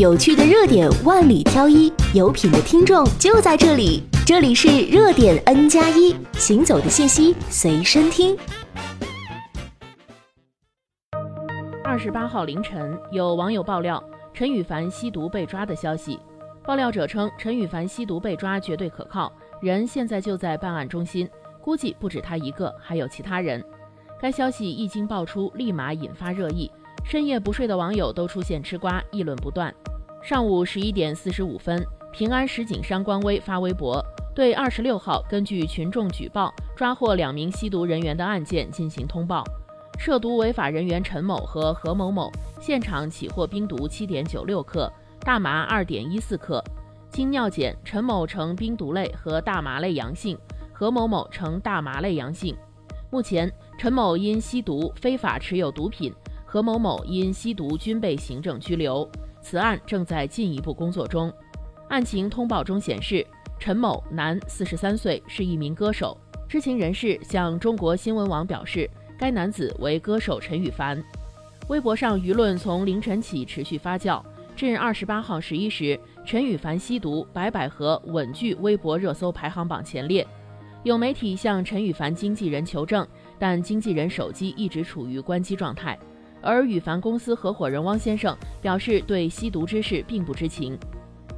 有趣的热点万里挑一，有品的听众就在这里。这里是热点 N 加一，行走的信息随身听。二十八号凌晨，有网友爆料陈羽凡吸毒被抓的消息。爆料者称，陈羽凡吸毒被抓绝对可靠，人现在就在办案中心，估计不止他一个，还有其他人。该消息一经爆出，立马引发热议。深夜不睡的网友都出现吃瓜，议论不断。上午十一点四十五分，平安石景山官微发微博，对二十六号根据群众举报抓获两名吸毒人员的案件进行通报。涉毒违法人员陈某和何某某现场起获冰毒七点九六克、大麻二点一四克。经尿检，陈某呈冰毒类和大麻类阳性，何某某呈大麻类阳性。目前，陈某因吸毒、非法持有毒品。何某某因吸毒均被行政拘留，此案正在进一步工作中。案情通报中显示，陈某，男，四十三岁，是一名歌手。知情人士向中国新闻网表示，该男子为歌手陈羽凡。微博上舆论从凌晨起持续发酵，至二十八号十一时，陈羽凡吸毒白百合稳居微博热搜排行榜前列。有媒体向陈羽凡经纪人求证，但经纪人手机一直处于关机状态。而羽凡公司合伙人汪先生表示，对吸毒之事并不知情。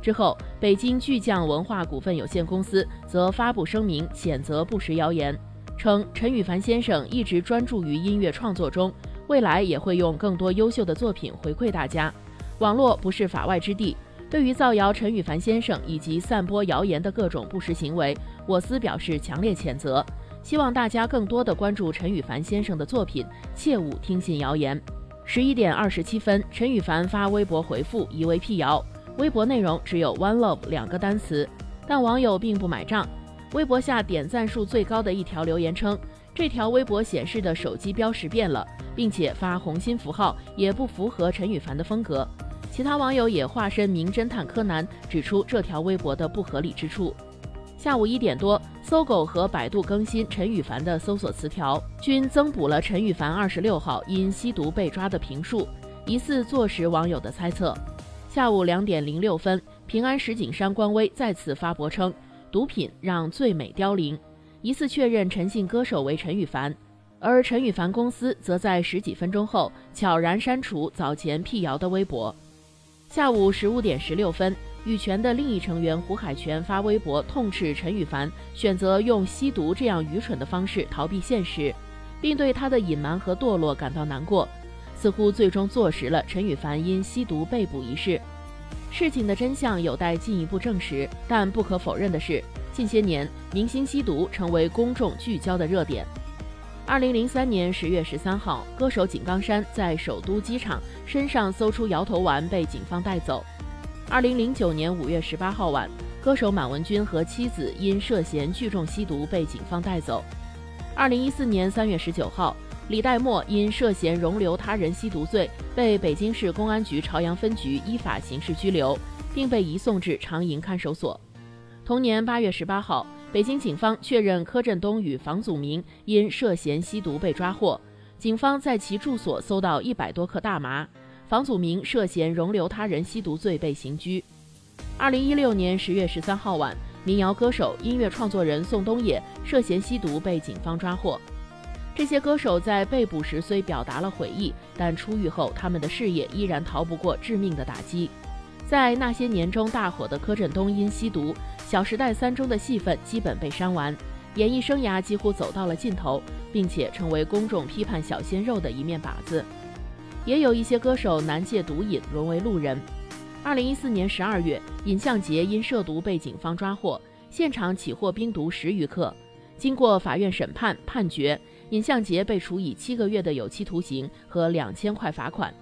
之后，北京巨匠文化股份有限公司则发布声明谴责不实谣言，称陈羽凡先生一直专注于音乐创作中，未来也会用更多优秀的作品回馈大家。网络不是法外之地，对于造谣陈羽凡先生以及散播谣言的各种不实行为，我司表示强烈谴责。希望大家更多的关注陈羽凡先生的作品，切勿听信谣言。十一点二十七分，陈羽凡发微博回复疑为辟谣，微博内容只有 “one love” 两个单词，但网友并不买账。微博下点赞数最高的一条留言称，这条微博显示的手机标识变了，并且发红心符号也不符合陈羽凡的风格。其他网友也化身名侦探柯南，指出这条微博的不合理之处。下午一点多，搜狗和百度更新陈羽凡的搜索词条，均增补了陈羽凡二十六号因吸毒被抓的评述，疑似坐实网友的猜测。下午两点零六分，平安石景山官微再次发博称，毒品让最美凋零，疑似确认陈姓歌手为陈羽凡，而陈羽凡公司则在十几分钟后悄然删除早前辟谣的微博。下午十五点十六分。羽泉的另一成员胡海泉发微博痛斥陈羽凡选择用吸毒这样愚蠢的方式逃避现实，并对他的隐瞒和堕落感到难过，似乎最终坐实了陈羽凡因吸毒被捕一事。事情的真相有待进一步证实，但不可否认的是，近些年明星吸毒成为公众聚焦的热点。二零零三年十月十三号，歌手井冈山在首都机场身上搜出摇头丸，被警方带走。二零零九年五月十八号晚，歌手满文军和妻子因涉嫌聚众吸毒被警方带走。二零一四年三月十九号，李代沫因涉嫌容留他人吸毒罪被北京市公安局朝阳分局依法刑事拘留，并被移送至长营看守所。同年八月十八号，北京警方确认柯震东与房祖名因涉嫌吸毒被抓获，警方在其住所搜到一百多克大麻。房祖名涉嫌容留他人吸毒罪被刑拘。二零一六年十月十三号晚，民谣歌手、音乐创作人宋冬野涉嫌吸毒被警方抓获。这些歌手在被捕时虽表达了悔意，但出狱后他们的事业依然逃不过致命的打击。在那些年中大火的柯震东因吸毒，《小时代三》中的戏份基本被删完，演艺生涯几乎走到了尽头，并且成为公众批判小鲜肉的一面靶子。也有一些歌手难戒毒瘾，沦为路人。二零一四年十二月，尹相杰因涉毒被警方抓获，现场起获冰毒十余克。经过法院审判判决，尹相杰被处以七个月的有期徒刑和两千块罚款。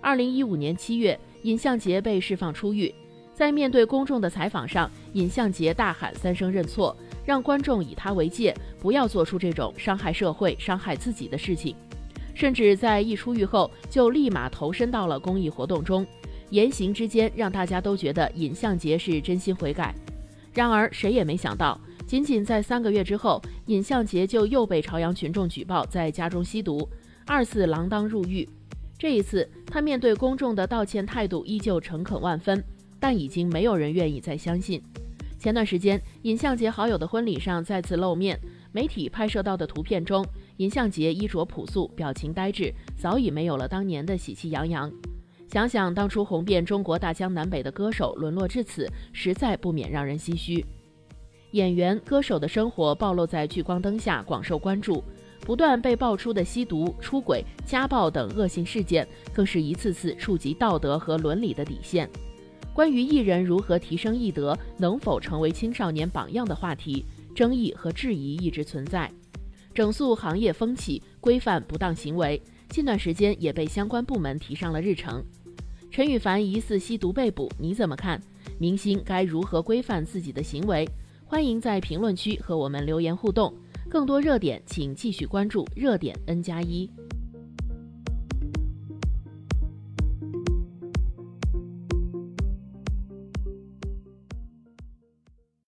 二零一五年七月，尹相杰被释放出狱，在面对公众的采访上，尹相杰大喊三声认错，让观众以他为戒，不要做出这种伤害社会、伤害自己的事情。甚至在一出狱后就立马投身到了公益活动中，言行之间让大家都觉得尹相杰是真心悔改。然而谁也没想到，仅仅在三个月之后，尹相杰就又被朝阳群众举报在家中吸毒，二次锒铛入狱。这一次，他面对公众的道歉态度依旧诚恳万分，但已经没有人愿意再相信。前段时间，尹相杰好友的婚礼上再次露面，媒体拍摄到的图片中，尹相杰衣着朴素，表情呆滞，早已没有了当年的喜气洋洋。想想当初红遍中国大江南北的歌手沦落至此，实在不免让人唏嘘。演员、歌手的生活暴露在聚光灯下，广受关注。不断被爆出的吸毒、出轨、家暴等恶性事件，更是一次次触及道德和伦理的底线。关于艺人如何提升艺德，能否成为青少年榜样的话题，争议和质疑一直存在。整肃行业风气，规范不当行为，近段时间也被相关部门提上了日程。陈羽凡疑似吸毒被捕，你怎么看？明星该如何规范自己的行为？欢迎在评论区和我们留言互动。更多热点，请继续关注热点 N 加一。